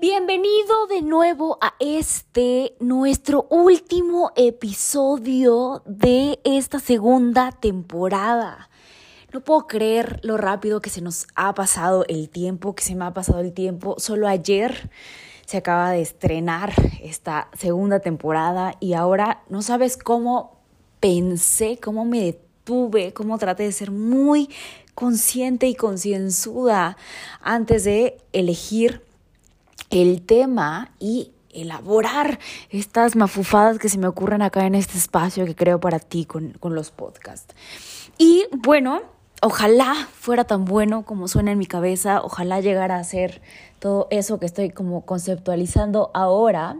Bienvenido de nuevo a este, nuestro último episodio de esta segunda temporada. No puedo creer lo rápido que se nos ha pasado el tiempo, que se me ha pasado el tiempo. Solo ayer se acaba de estrenar esta segunda temporada y ahora no sabes cómo pensé, cómo me detuve, cómo traté de ser muy consciente y concienzuda antes de elegir el tema y elaborar estas mafufadas que se me ocurren acá en este espacio que creo para ti con, con los podcasts. Y bueno, ojalá fuera tan bueno como suena en mi cabeza, ojalá llegara a ser todo eso que estoy como conceptualizando ahora.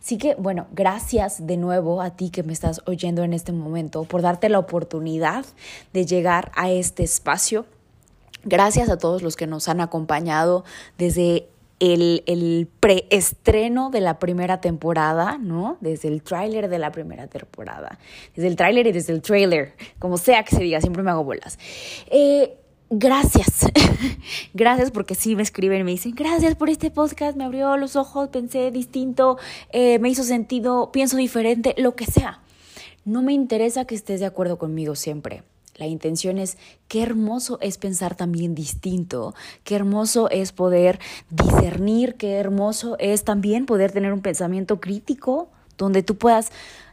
Así que bueno, gracias de nuevo a ti que me estás oyendo en este momento por darte la oportunidad de llegar a este espacio. Gracias a todos los que nos han acompañado desde el, preestreno de la primera temporada, ¿no? Desde el tráiler de la primera temporada, desde el tráiler y desde el trailer, como sea que se diga, siempre me hago bolas. Eh, gracias, gracias porque sí me escriben y me dicen, gracias por este podcast, me abrió los ojos, pensé distinto, eh, me hizo sentido, pienso diferente, lo que sea. No me interesa que estés de acuerdo conmigo siempre. La intención es qué hermoso es pensar también distinto, qué hermoso es poder discernir, qué hermoso es también poder tener un pensamiento crítico donde tú puedas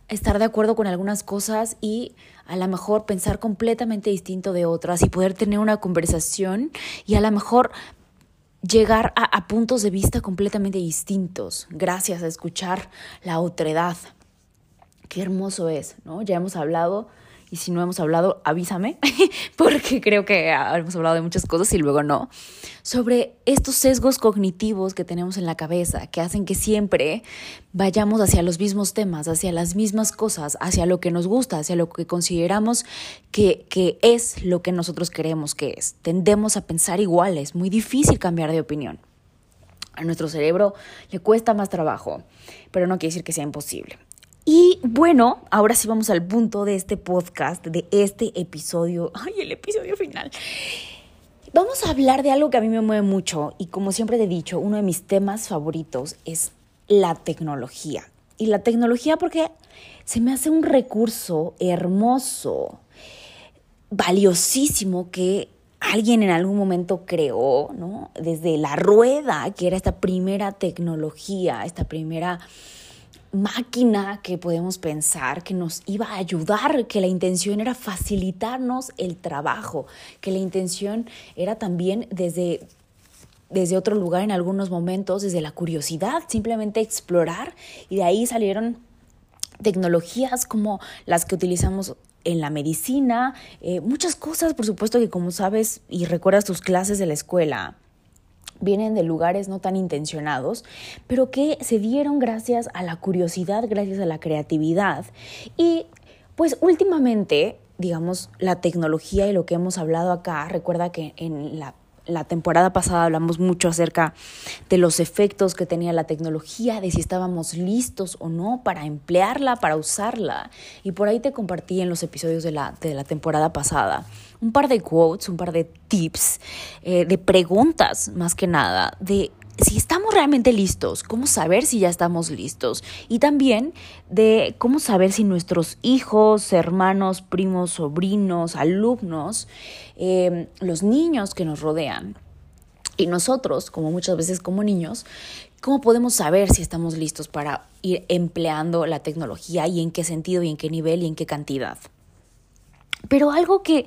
estar de acuerdo con algunas cosas y a lo mejor pensar completamente distinto de otras y poder tener una conversación y a lo mejor llegar a, puntos de vista completamente distintos gracias a escuchar la otredad. Qué hermoso es, ¿no? Ya hemos hablado y si no hemos hablado, avísame, porque creo que hemos hablado de muchas cosas y luego no, sobre estos sesgos cognitivos que tenemos en la cabeza, que hacen que siempre vayamos hacia los mismos temas, hacia las mismas cosas, hacia lo que nos gusta, hacia lo que consideramos que, es lo que nosotros queremos que es. Tendemos a pensar igual, es muy difícil cambiar de opinión. A nuestro cerebro le cuesta más trabajo, pero no quiere decir que sea imposible. Y bueno, ahora sí vamos al punto de este podcast, de este episodio. Ay, el episodio final. Vamos a hablar de algo que a mí me mueve mucho y como siempre te he dicho, uno de mis temas favoritos es la tecnología. Y la tecnología porque se me hace un recurso hermoso, valiosísimo que alguien en algún momento creó, ¿no? Desde la rueda, que era esta primera tecnología, esta primera máquina que podemos pensar que nos iba a ayudar, que la intención era facilitarnos el trabajo, que la intención era también desde desde otro lugar en algunos momentos, desde la curiosidad, simplemente explorar. Y de ahí salieron tecnologías como las que utilizamos en la medicina, eh, muchas cosas, por supuesto que como sabes y recuerdas tus clases de la escuela, vienen de lugares no tan intencionados, pero que se dieron gracias a la curiosidad, gracias a la creatividad. Y pues últimamente, digamos, la tecnología y lo que hemos hablado acá, recuerda que en la la temporada pasada hablamos mucho acerca de los efectos que tenía la tecnología, de si estábamos listos o no para emplearla, para usarla. Y por ahí te compartí en los episodios de la, de la temporada pasada un par de quotes, un par de tips, eh, de preguntas más que nada, de si estamos realmente listos, cómo saber si ya estamos listos y también de cómo saber si nuestros hijos, hermanos, primos, sobrinos, alumnos, eh, los niños que nos rodean y nosotros, como muchas veces como niños, cómo podemos saber si estamos listos para ir empleando la tecnología y en qué sentido y en qué nivel y en qué cantidad. Pero algo que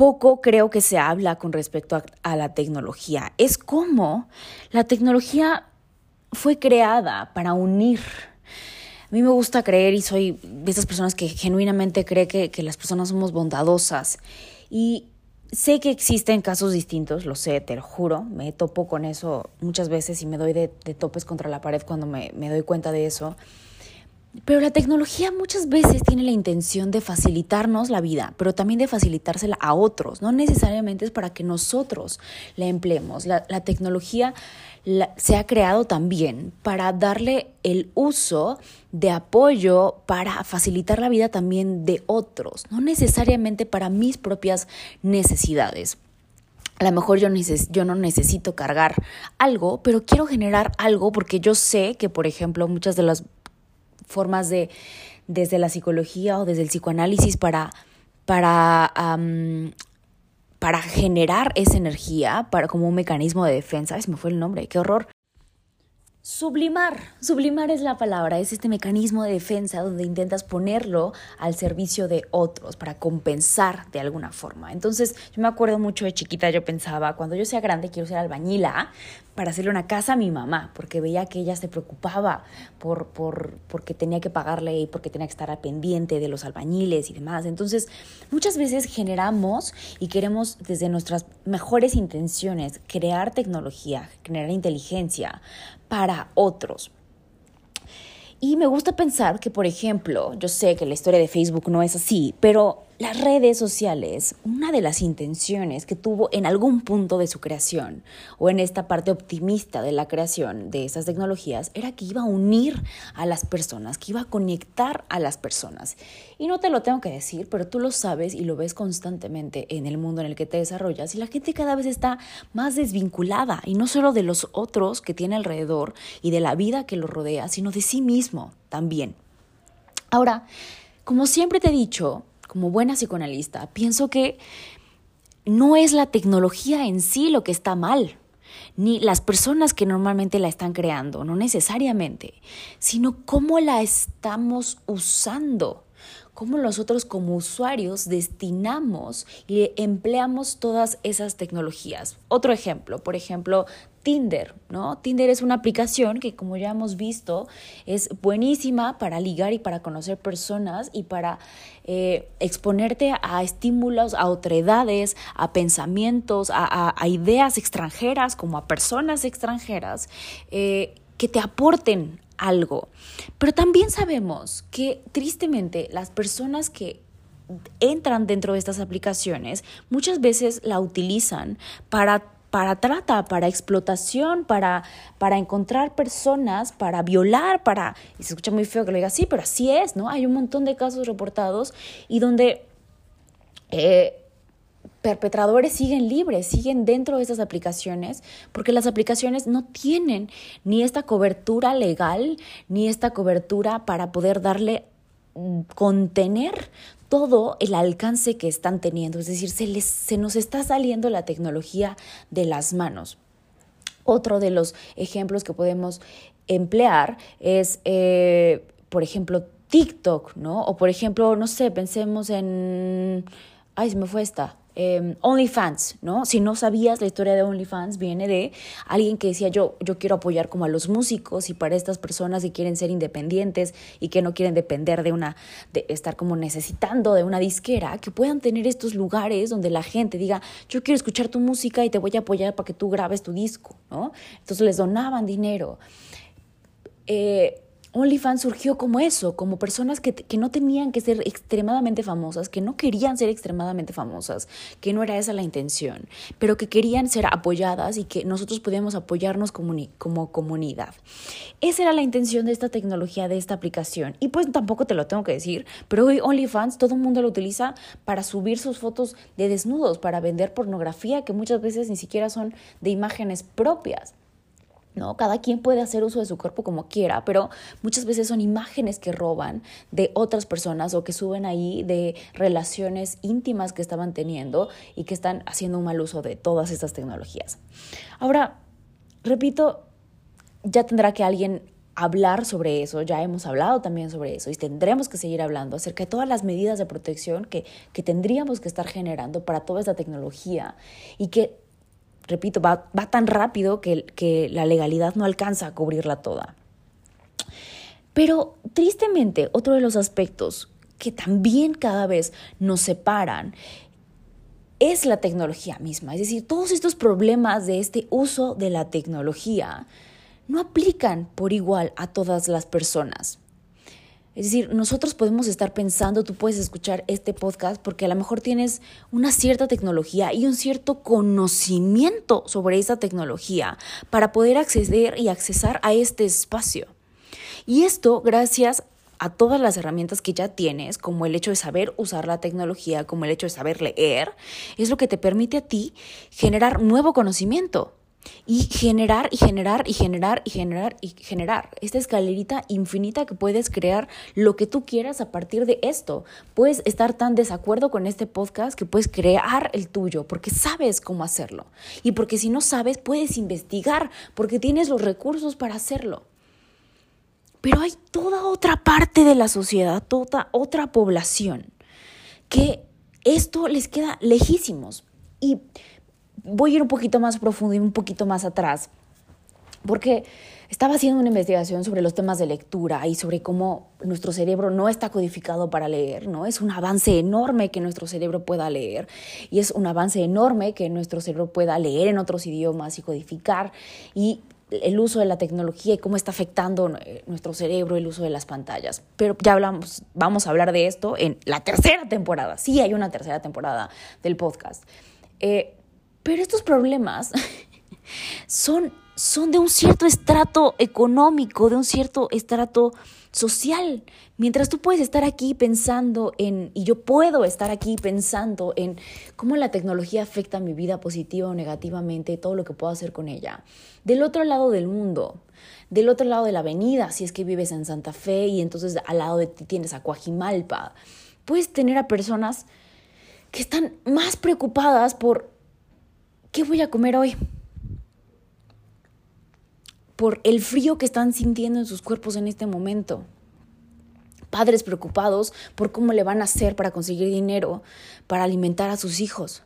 poco creo que se habla con respecto a, la tecnología. Es como la tecnología fue creada para unir. A mí me gusta creer y soy de esas personas que genuinamente cree que, que las personas somos bondadosas. Y Sé que existen casos distintos, lo sé, te lo juro, me topo con eso muchas veces y me doy de, topes contra la pared cuando me, me doy cuenta de eso. Pero la tecnología muchas veces tiene la intención de facilitarnos la vida, pero también de facilitársela a otros. No necesariamente es para que nosotros la empleemos. La, tecnología se ha creado también para darle el uso de apoyo para facilitar la vida también de otros, no necesariamente para mis propias necesidades. A lo mejor yo, yo, no necesito cargar algo, pero quiero generar algo porque yo sé que, por ejemplo, muchas de las formas de, desde la psicología o desde el psicoanálisis para, para, para generar esa energía, para, como un mecanismo de defensa. Ay, se me fue el nombre, qué horror. Sublimar, sublimar es la palabra, es este mecanismo de defensa donde intentas ponerlo al servicio de otros para compensar de alguna forma. Entonces, yo me acuerdo mucho de chiquita, yo pensaba, cuando yo sea grande quiero ser albañila para hacerle una casa a mi mamá, porque veía que ella se preocupaba por, por, porque tenía que pagarle y porque tenía que estar al pendiente de los albañiles y demás. Entonces, muchas veces generamos y queremos desde nuestras mejores intenciones crear tecnología, generar inteligencia para otros. Y me gusta pensar que, por ejemplo, yo sé que la historia de Facebook no es así, pero las redes sociales, una de las intenciones que tuvo en algún punto de su creación o en esta parte optimista de la creación de esas tecnologías era que iba a unir a las personas, que iba a conectar a las personas. Y no te lo tengo que decir, pero tú lo sabes y lo ves constantemente en el mundo en el que te desarrollas y la gente cada vez está más desvinculada y no solo de los otros que tiene alrededor y de la vida que lo rodea, sino de sí mismo también. Ahora, como siempre te he dicho, como buena psicoanalista, pienso que no es la tecnología en sí lo que está mal, ni las personas que normalmente la están creando, no necesariamente, sino cómo la estamos usando, cómo nosotros como usuarios destinamos y empleamos todas esas tecnologías. Otro ejemplo, por ejemplo, Tinder, ¿no? Tinder es una aplicación que, como ya hemos visto, es buenísima para ligar y para conocer personas y para eh, exponerte a estímulos, a otredades, a pensamientos, a, ideas extranjeras, como a personas extranjeras, eh, que te aporten algo. Pero también sabemos que, tristemente, las personas que entran dentro de estas aplicaciones muchas veces la utilizan para para trata, para explotación, para, para encontrar personas, para violar, para... Y se escucha muy feo que lo diga así, pero así es, ¿no? Hay un montón de casos reportados y donde eh, perpetradores siguen libres, siguen dentro de esas aplicaciones, porque las aplicaciones no tienen ni esta cobertura legal, ni esta cobertura para poder darle contener todo el alcance que están teniendo, es decir, se, les, se nos está saliendo la tecnología de las manos. Otro de los ejemplos que podemos emplear es, eh, por ejemplo, TikTok, ¿no? O por ejemplo, no sé, pensemos en... Ay, se me fue esta. Eh, OnlyFans, ¿no? Si no sabías, la historia de OnlyFans viene de alguien que decía yo, yo quiero apoyar como a los músicos y para estas personas que quieren ser independientes y que no quieren depender de una, de estar como necesitando de una disquera, que puedan tener estos lugares donde la gente diga, yo quiero escuchar tu música y te voy a apoyar para que tú grabes tu disco, ¿no? Entonces les donaban dinero. Eh, OnlyFans surgió como eso, como personas que, que, no tenían que ser extremadamente famosas, que no querían ser extremadamente famosas, que no era esa la intención, pero que querían ser apoyadas y que nosotros podíamos apoyarnos como, como comunidad. Esa era la intención de esta tecnología, de esta aplicación. Y pues tampoco te lo tengo que decir, pero hoy OnlyFans todo el mundo lo utiliza para subir sus fotos de desnudos, para vender pornografía que muchas veces ni siquiera son de imágenes propias. ¿No? Cada quien puede hacer uso de su cuerpo como quiera, pero muchas veces son imágenes que roban de otras personas o que suben ahí de relaciones íntimas que estaban teniendo y que están haciendo un mal uso de todas estas tecnologías. Ahora, repito, ya tendrá que alguien hablar sobre eso, ya hemos hablado también sobre eso y tendremos que seguir hablando acerca de todas las medidas de protección que, que tendríamos que estar generando para toda esta tecnología y que repito, va, tan rápido que, que la legalidad no alcanza a cubrirla toda. Pero tristemente, otro de los aspectos que también cada vez nos separan es la tecnología misma. Es decir, todos estos problemas de este uso de la tecnología no aplican por igual a todas las personas. Es decir, nosotros podemos estar pensando, tú puedes escuchar este podcast porque a lo mejor tienes una cierta tecnología y un cierto conocimiento sobre esa tecnología para poder acceder y accesar a este espacio. Y esto gracias a todas las herramientas que ya tienes, como el hecho de saber usar la tecnología, como el hecho de saber leer, es lo que te permite a ti generar nuevo conocimiento y generar y generar y generar y generar y generar esta escalerita infinita que puedes crear lo que tú quieras a partir de esto. Puedes estar tan desacuerdo con este podcast que puedes crear el tuyo porque sabes cómo hacerlo. Y porque si no sabes, puedes investigar porque tienes los recursos para hacerlo. Pero hay toda otra parte de la sociedad, toda otra población que esto les queda lejísimos. Y voy a ir un poquito más profundo y un poquito más atrás, porque estaba haciendo una investigación sobre los temas de lectura y sobre cómo nuestro cerebro no está codificado para leer, ¿no? Es un avance enorme que nuestro cerebro pueda leer y es un avance enorme que nuestro cerebro pueda leer en otros idiomas y codificar y el uso de la tecnología y cómo está afectando eh, nuestro cerebro el uso de las pantallas. Pero ya hablamos, vamos a hablar de esto en la tercera temporada. Sí, hay una tercera temporada del podcast. Eh, pero estos problemas son, son de un cierto estrato económico, de un cierto estrato social. Mientras tú puedes estar aquí pensando en, y yo puedo estar aquí pensando en cómo la tecnología afecta mi vida positiva o negativamente, todo lo que puedo hacer con ella. Del otro lado del mundo, del otro lado de la avenida, si es que vives en Santa Fe y entonces al lado de ti tienes a Coajimalpa, puedes tener a personas que están más preocupadas por ¿qué voy a comer hoy? Por el frío que están sintiendo en sus cuerpos en este momento. Padres preocupados por cómo le van a hacer para conseguir dinero para alimentar a sus hijos.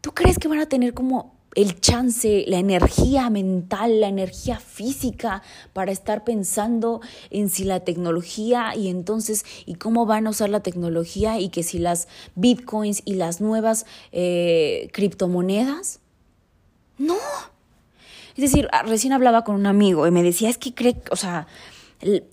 ¿Tú crees que van a tener como el chance, la energía mental, la energía física para estar pensando en si la tecnología y entonces y cómo van a usar la tecnología y que si las bitcoins y las nuevas eh, criptomonedas. No. Es decir, ah, recién hablaba con un amigo y me decía, es que cree, o sea,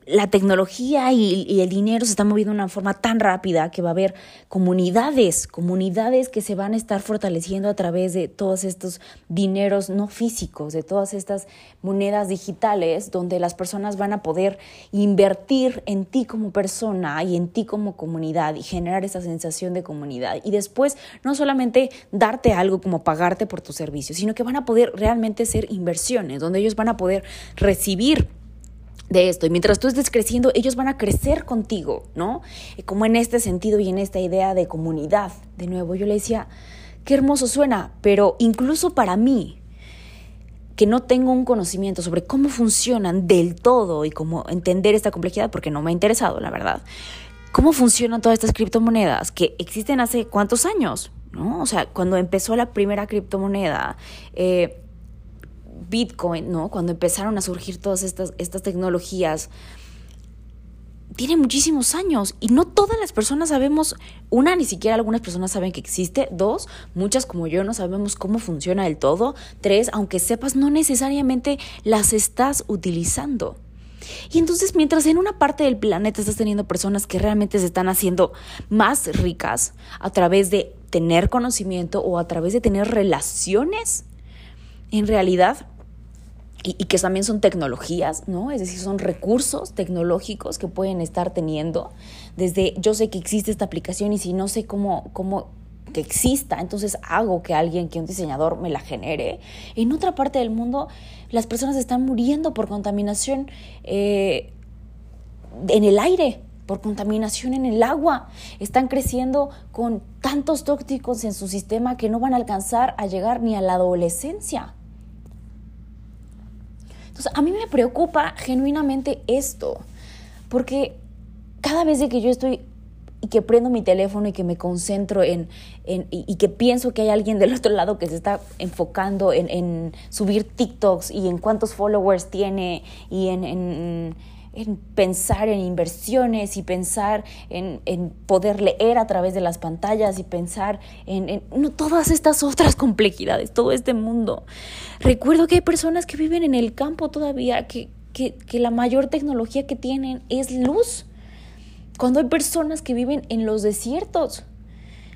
la tecnología y, el dinero se están moviendo de una forma tan rápida que va a haber comunidades, comunidades que se van a estar fortaleciendo a través de todos estos dineros no físicos, de todas estas monedas digitales, donde las personas van a poder invertir en ti como persona y en ti como comunidad y generar esa sensación de comunidad. Y después no solamente darte algo como pagarte por tu servicio, sino que van a poder realmente ser inversiones, donde ellos van a poder recibir de esto. Y mientras tú estés creciendo, ellos van a crecer contigo, ¿no? Como en este sentido y en esta idea de comunidad. De nuevo, yo le decía, qué hermoso suena, pero incluso para mí, que no tengo un conocimiento sobre cómo funcionan del todo y cómo entender esta complejidad, porque no me ha interesado, la verdad. ¿Cómo funcionan todas estas criptomonedas que existen hace cuántos años? ¿No? O sea, cuando empezó la primera criptomoneda, eh, Bitcoin, ¿no? Cuando empezaron a surgir todas estas, estas tecnologías, tiene muchísimos años y no todas las personas sabemos, una, ni siquiera algunas personas saben que existe, dos, muchas como yo no sabemos cómo funciona del todo, tres, aunque sepas, no necesariamente las estás utilizando. Y entonces mientras en una parte del planeta estás teniendo personas que realmente se están haciendo más ricas a través de tener conocimiento o a través de tener relaciones, en realidad y, que también son tecnologías, ¿no? Es decir, son recursos tecnológicos que pueden estar teniendo. Desde yo sé que existe esta aplicación y si no sé cómo, cómo que exista, entonces hago que alguien, que un diseñador me la genere. En otra parte del mundo, las personas están muriendo por contaminación eh, en el aire, por contaminación en el agua. Están creciendo con tantos tóxicos en su sistema que no van a alcanzar a llegar ni a la adolescencia a mí me preocupa genuinamente esto, porque cada vez que yo estoy y que prendo mi teléfono y que me concentro en, y, que pienso que hay alguien del otro lado que se está enfocando en, subir TikToks y en cuántos followers tiene y en, en pensar en inversiones y pensar en, poder leer a través de las pantallas y pensar en, todas estas otras complejidades, todo este mundo. Recuerdo que hay personas que viven en el campo todavía, que, que la mayor tecnología que tienen es luz. Cuando hay personas que viven en los desiertos,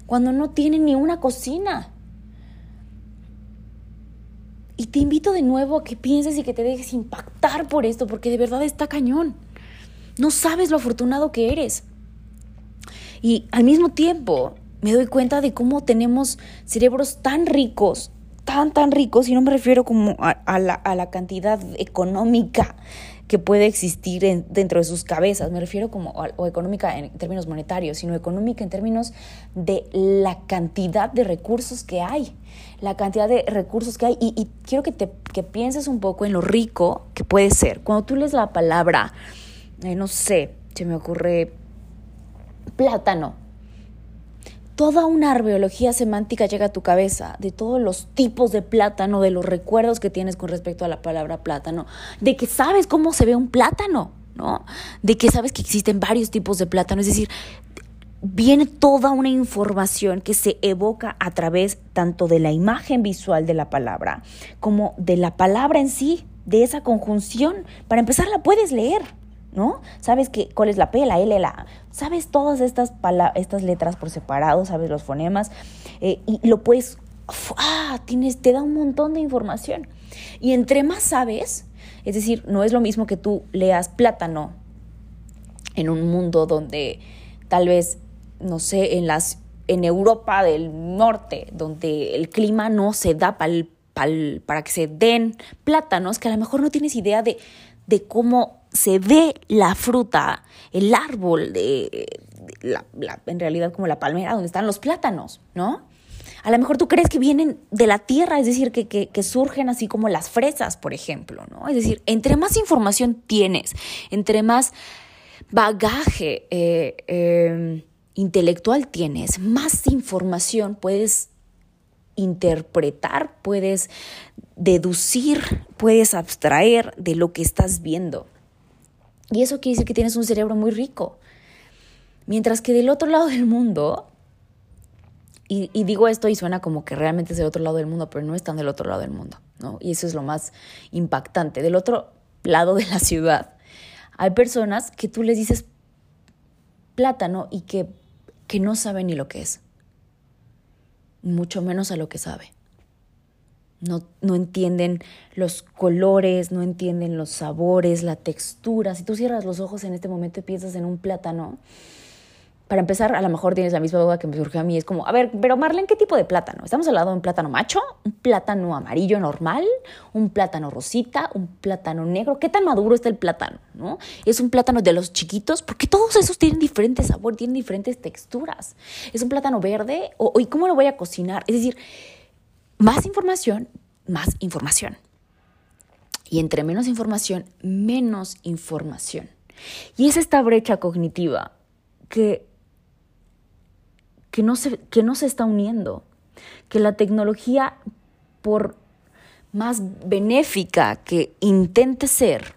cuando no tienen ni una cocina. Y te invito de nuevo a que pienses y que te dejes impactar por esto, porque de verdad está cañón. No sabes lo afortunado que eres. Y al mismo tiempo me doy cuenta de cómo tenemos cerebros tan ricos, tan, tan ricos, y no me refiero como a, la, a la cantidad económica que puede existir dentro de sus cabezas. Me refiero como, o económica en términos monetarios, sino económica en términos de la cantidad de recursos que hay. La cantidad de recursos que hay. Y, quiero que, te, que pienses un poco en lo rico que puede ser. Cuando tú lees la palabra, eh, no sé, se me ocurre plátano toda una arqueología semántica llega a tu cabeza de todos los tipos de plátano, de los recuerdos que tienes con respecto a la palabra plátano, de que sabes cómo se ve un plátano, ¿no? De que sabes que existen varios tipos de plátano, es decir, viene toda una información que se evoca a través tanto de la imagen visual de la palabra como de la palabra en sí, de esa conjunción. Para empezar, la puedes leer. ¿no? Sabes que, cuál es la P, la L, la Sabes todas estas, estas letras por separado, sabes los fonemas eh, y lo puedes, ah, tienes, te da un montón de información. Y entre más sabes, es decir, no es lo mismo que tú leas plátano en un mundo donde tal vez, no sé, en las en Europa del Norte, donde el clima no se da para que se den plátanos, que a lo mejor no tienes idea de, de cómo se ve la fruta, el árbol, de, la, en realidad como la palmera donde están los plátanos, ¿no? A lo mejor tú crees que vienen de la tierra, es decir, que, que, surgen así como las fresas, por ejemplo, ¿no? Es decir, entre más información tienes, entre más bagaje eh, em, intelectual tienes, más información puedes interpretar, puedes deducir, puedes abstraer de lo que estás viendo. Y eso quiere decir que tienes un cerebro muy rico. Mientras que del otro lado del mundo, y, digo esto y suena como que realmente es del otro lado del mundo, pero no están del otro lado del mundo, ¿no? Y eso es lo más impactante. Del otro lado de la ciudad hay personas que tú les dices plátano y que, que no saben ni lo que es, mucho menos a lo que sabe no, no, entienden los colores, no entienden los sabores, la textura. Si tú cierras los ojos en este momento y piensas en un plátano, para empezar, a lo mejor tienes la misma duda que me surgió a mí. Es como, a ver, pero Marlene, ¿qué tipo de plátano? ¿Estamos hablando de un plátano macho? ¿Un plátano amarillo normal? ¿Un plátano rosita? ¿Un plátano negro? ¿Qué tan maduro está el plátano? ¿No? ¿Es un plátano de los chiquitos? Porque todos esos tienen diferentes sabores, tienen diferentes texturas. ¿Es un plátano verde? ¿O, ¿Y cómo lo voy a cocinar? Es decir, más información, más información. Y entre menos información, menos información. Y es esta brecha cognitiva que, que, no se, que no se está uniendo, que la tecnología, por más benéfica que intente ser,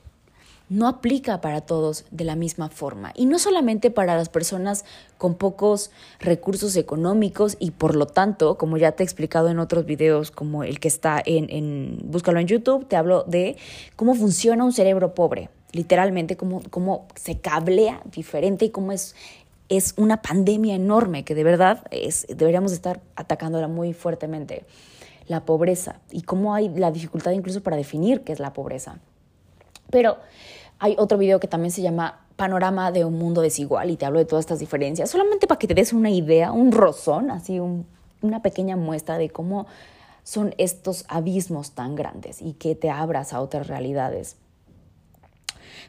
no aplica para todos de la misma forma. Y no solamente para las personas con pocos recursos económicos y por lo tanto, como ya te he explicado en otros videos como el que está en, búscalo en YouTube, te hablo de cómo funciona un cerebro pobre, literalmente cómo, cómo se cablea diferente y cómo es, es una pandemia enorme que de verdad es, deberíamos estar atacándola muy fuertemente, la pobreza y cómo hay la dificultad incluso para definir qué es la pobreza. Pero hay otro video que también se llama Panorama de un mundo desigual y te hablo de todas estas diferencias, solamente para que te des una idea, un rozón, así una pequeña muestra de cómo son estos abismos tan grandes y que te abras a otras realidades.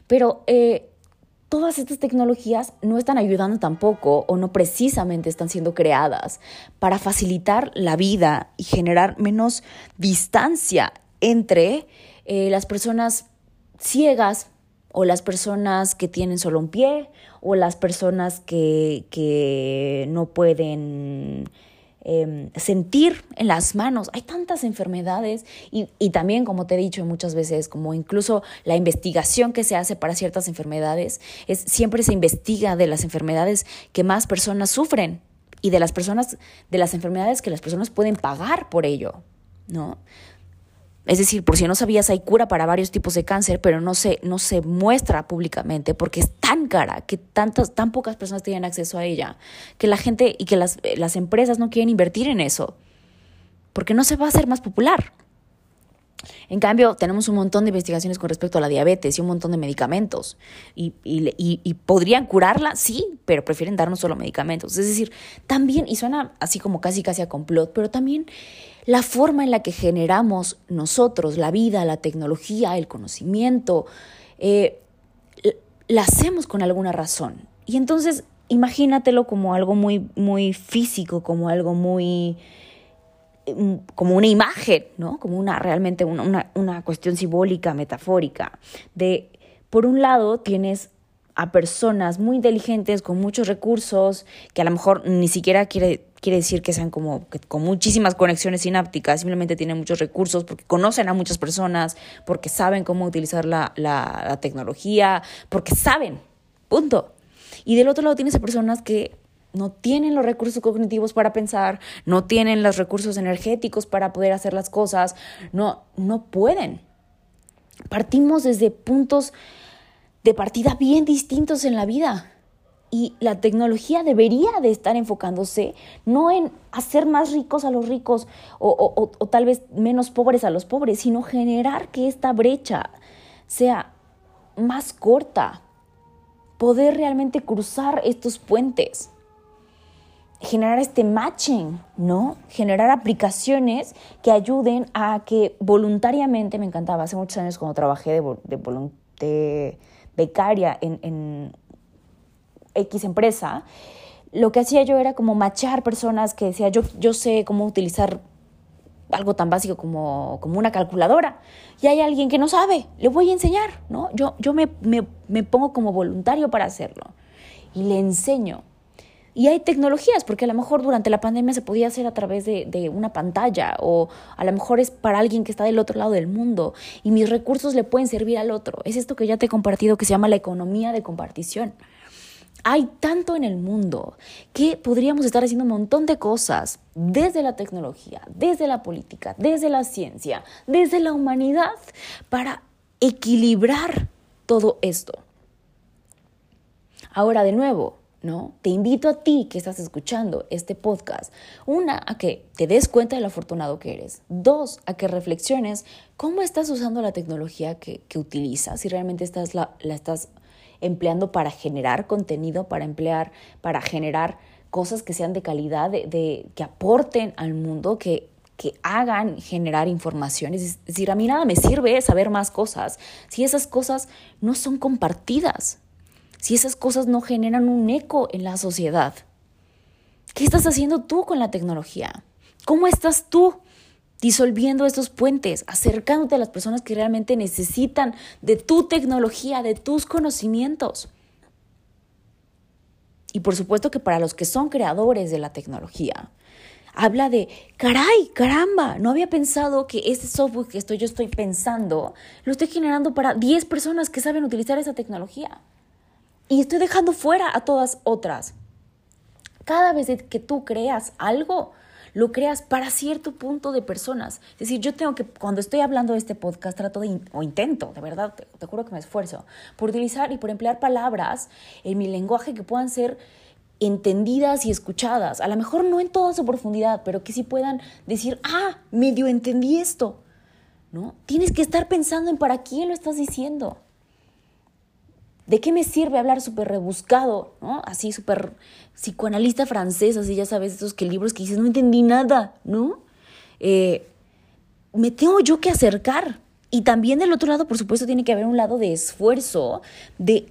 Pero eh, todas estas tecnologías no están ayudando tampoco o no precisamente están siendo creadas para facilitar la vida y generar menos distancia entre eh, las personas ciegas o las personas que tienen solo un pie o las personas que, que no pueden em, sentir en las manos. Hay tantas enfermedades y, y, también, como te he dicho muchas veces, como incluso la investigación que se hace para ciertas enfermedades, es, siempre se investiga de las enfermedades que más personas sufren y de las personas, de las enfermedades que las personas pueden pagar por ello, ¿no? Es decir, por si no sabías, hay cura para varios tipos de cáncer, pero no se, no se muestra públicamente porque es tan cara que tantas, tan pocas personas tienen acceso a ella, que la gente y que las, las empresas no quieren invertir en eso, porque no se va a hacer más popular. En cambio, tenemos un montón de investigaciones con respecto a la diabetes y un montón de medicamentos. Y, y, y, podrían curarla, sí, pero prefieren darnos solo medicamentos. Es decir, también, y suena así como casi casi a complot, pero también la forma en la que generamos nosotros la vida, la tecnología, el conocimiento, eh, la hacemos con alguna razón. Y entonces, imagínatelo como algo muy, muy físico, como algo muy como una imagen, ¿no? Como una realmente una, una, cuestión simbólica, metafórica. De, por un lado, tienes a personas muy inteligentes, con muchos recursos, que a lo mejor ni siquiera quiere, quiere decir que sean como con muchísimas conexiones sinápticas, simplemente tienen muchos recursos porque conocen a muchas personas, porque saben cómo utilizar la, la, la tecnología, porque saben, punto. Y del otro lado tienes a personas que no tienen los recursos cognitivos para pensar, no tienen los recursos energéticos para poder hacer las cosas, no, no pueden. Partimos desde puntos de partida bien distintos en la vida. Y la tecnología debería de estar enfocándose no en hacer más ricos a los ricos o, o tal vez menos pobres a los pobres, sino generar que esta brecha sea más corta, poder realmente cruzar estos puentes generar este matching, ¿no? Generar aplicaciones que ayuden a que voluntariamente, me encantaba, hace muchos años cuando trabajé de, de, becaria en, en, X empresa, lo que hacía yo era como matchar personas que decía, yo, yo sé cómo utilizar algo tan básico como, como una calculadora y hay alguien que no sabe, le voy a enseñar, ¿no? Yo, yo me, me, me pongo como voluntario para hacerlo y le enseño y hay tecnologías, porque a lo mejor durante la pandemia se podía hacer a través de, una pantalla o a lo mejor es para alguien que está del otro lado del mundo y mis recursos le pueden servir al otro. Es esto que ya te he compartido que se llama la economía de compartición. Hay tanto en el mundo que podríamos estar haciendo un montón de cosas desde la tecnología, desde la política, desde la ciencia, desde la humanidad para equilibrar todo esto. Ahora, de nuevo, ¿no? Te invito a ti que estás escuchando este podcast, una, a que te des cuenta de lo afortunado que eres, dos, a que reflexiones cómo estás usando la tecnología que, utilizas, si realmente estás la, estás empleando para generar contenido, para emplear, para generar cosas que sean de calidad, de, que aporten al mundo, que, que hagan generar información. Es decir, a mí nada me sirve saber más cosas si esas cosas no son compartidas si esas cosas no generan un eco en la sociedad? ¿Qué estás haciendo tú con la tecnología? ¿Cómo estás tú disolviendo estos puentes, acercándote a las personas que realmente necesitan de tu tecnología, de tus conocimientos? Y por supuesto que para los que son creadores de la tecnología, habla de, caray, caramba, no había pensado que este software que estoy, yo estoy pensando lo estoy generando para 10 personas que saben utilizar esa tecnología y estoy dejando fuera a todas otras. Cada vez que tú creas algo, lo creas para cierto punto de personas. Es decir, yo tengo que, cuando estoy hablando de este podcast, trato de, o intento, de verdad, te, te juro que me esfuerzo, por utilizar y por emplear palabras en mi lenguaje que puedan ser entendidas y escuchadas. A lo mejor no en toda su profundidad, pero que sí puedan decir, ah, medio entendí esto. ¿No? Tienes que estar pensando en para quién lo estás diciendo. ¿De qué me sirve hablar súper rebuscado, ¿no? Así súper psicoanalista francés, así ya sabes, esos que libros que dices, no entendí nada, ¿no? Eh, me tengo yo que acercar. Y también del otro lado, por supuesto, tiene que haber un lado de esfuerzo de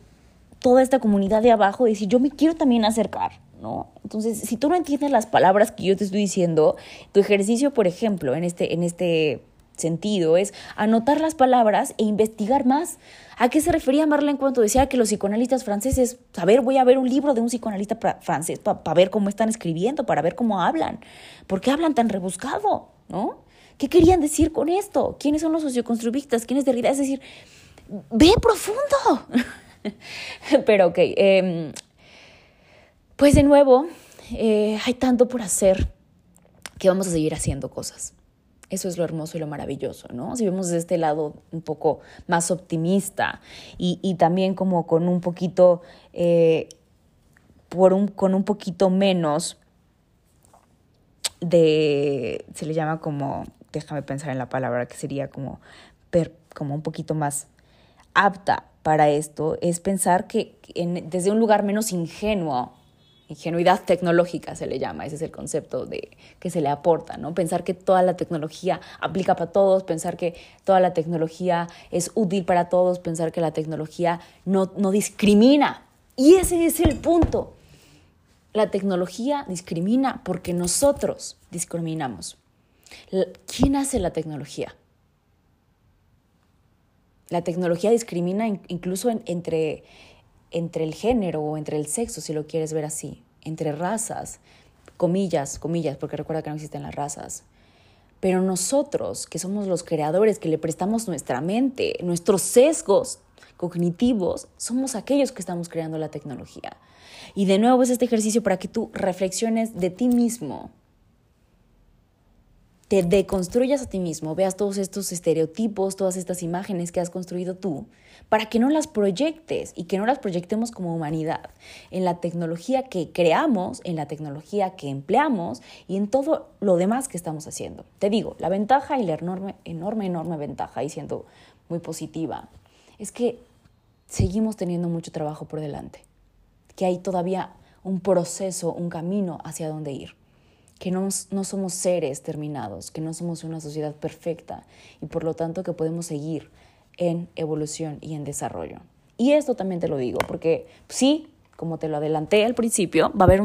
toda esta comunidad de abajo, de decir, yo me quiero también acercar, ¿no? Entonces, si tú no entiendes las palabras que yo te estoy diciendo, tu ejercicio, por ejemplo, en este, en este sentido, es anotar las palabras e investigar más. ¿A qué se refería Marlene cuando decía que los psicoanalistas franceses, a ver, voy a ver un libro de un psicoanalista francés para ver cómo están escribiendo, para ver cómo hablan? ¿Por qué hablan tan rebuscado? ¿No? ¿Qué querían decir con esto? ¿Quiénes son los socioconstructivistas? ¿Quiénes de Derrida? Es decir, ve profundo. Pero ok, em, pues de nuevo, eh, hay tanto por hacer que vamos a seguir haciendo cosas. Eso es lo hermoso y lo maravilloso, ¿no? Si vemos de este lado un poco más optimista y, también como con un poquito, eh, por un, con un poquito menos de, se le llama como, déjame pensar en la palabra que sería como, como un poquito más apta para esto, es pensar que desde un lugar menos ingenuo ingenuidad tecnológica se le llama, ese es el concepto de, que se le aporta, ¿no? Pensar que toda la tecnología aplica para todos, pensar que toda la tecnología es útil para todos, pensar que la tecnología no, no discrimina. Y ese es el punto. La tecnología discrimina porque nosotros discriminamos. ¿Quién hace la tecnología? La tecnología discrimina incluso entre entre el género o entre el sexo, si lo quieres ver así, entre razas, comillas, comillas, porque recuerda que no existen las razas. Pero nosotros, que somos los creadores, que le prestamos nuestra mente, nuestros sesgos cognitivos, somos aquellos que estamos creando la tecnología. Y de nuevo es este ejercicio para que tú reflexiones de ti mismo, te deconstruyas a ti mismo, veas todos estos estereotipos, todas estas imágenes que has construido tú, para que no las proyectes y que no las proyectemos como humanidad en la tecnología que creamos, en la tecnología que empleamos y en todo lo demás que estamos haciendo. Te digo, la ventaja y la enorme, enorme, enorme ventaja, y siendo muy positiva, es que seguimos teniendo mucho trabajo por delante, que hay todavía un proceso, un camino hacia dónde ir que no, no, somos seres terminados, que no somos una sociedad perfecta y por lo tanto que podemos seguir en evolución y en desarrollo. Y esto también te lo digo, porque sí, como te lo adelanté al principio, va a haber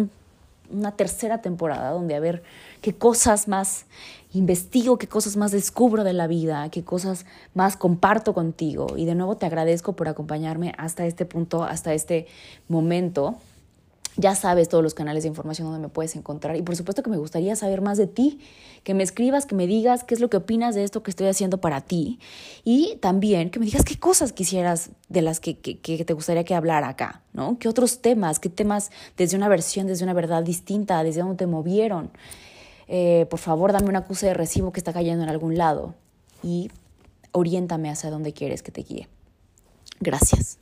una tercera temporada donde a ver qué cosas más investigo, qué cosas más descubro de la vida, qué cosas más comparto contigo. Y de nuevo te agradezco por acompañarme hasta este punto, hasta este momento. Ya sabes todos los canales de información donde me puedes encontrar y por supuesto que me gustaría saber más de ti, que me escribas, que me digas qué es lo que opinas de esto que estoy haciendo para ti y también que me digas qué cosas quisieras de las que, te gustaría que hablara acá, ¿no? ¿Qué otros temas, qué temas desde una versión, desde una verdad distinta, desde dónde te movieron? Eh, por favor, dame una acusa de recibo que está cayendo en algún lado y oriéntame hacia donde quieres que te guíe. Gracias.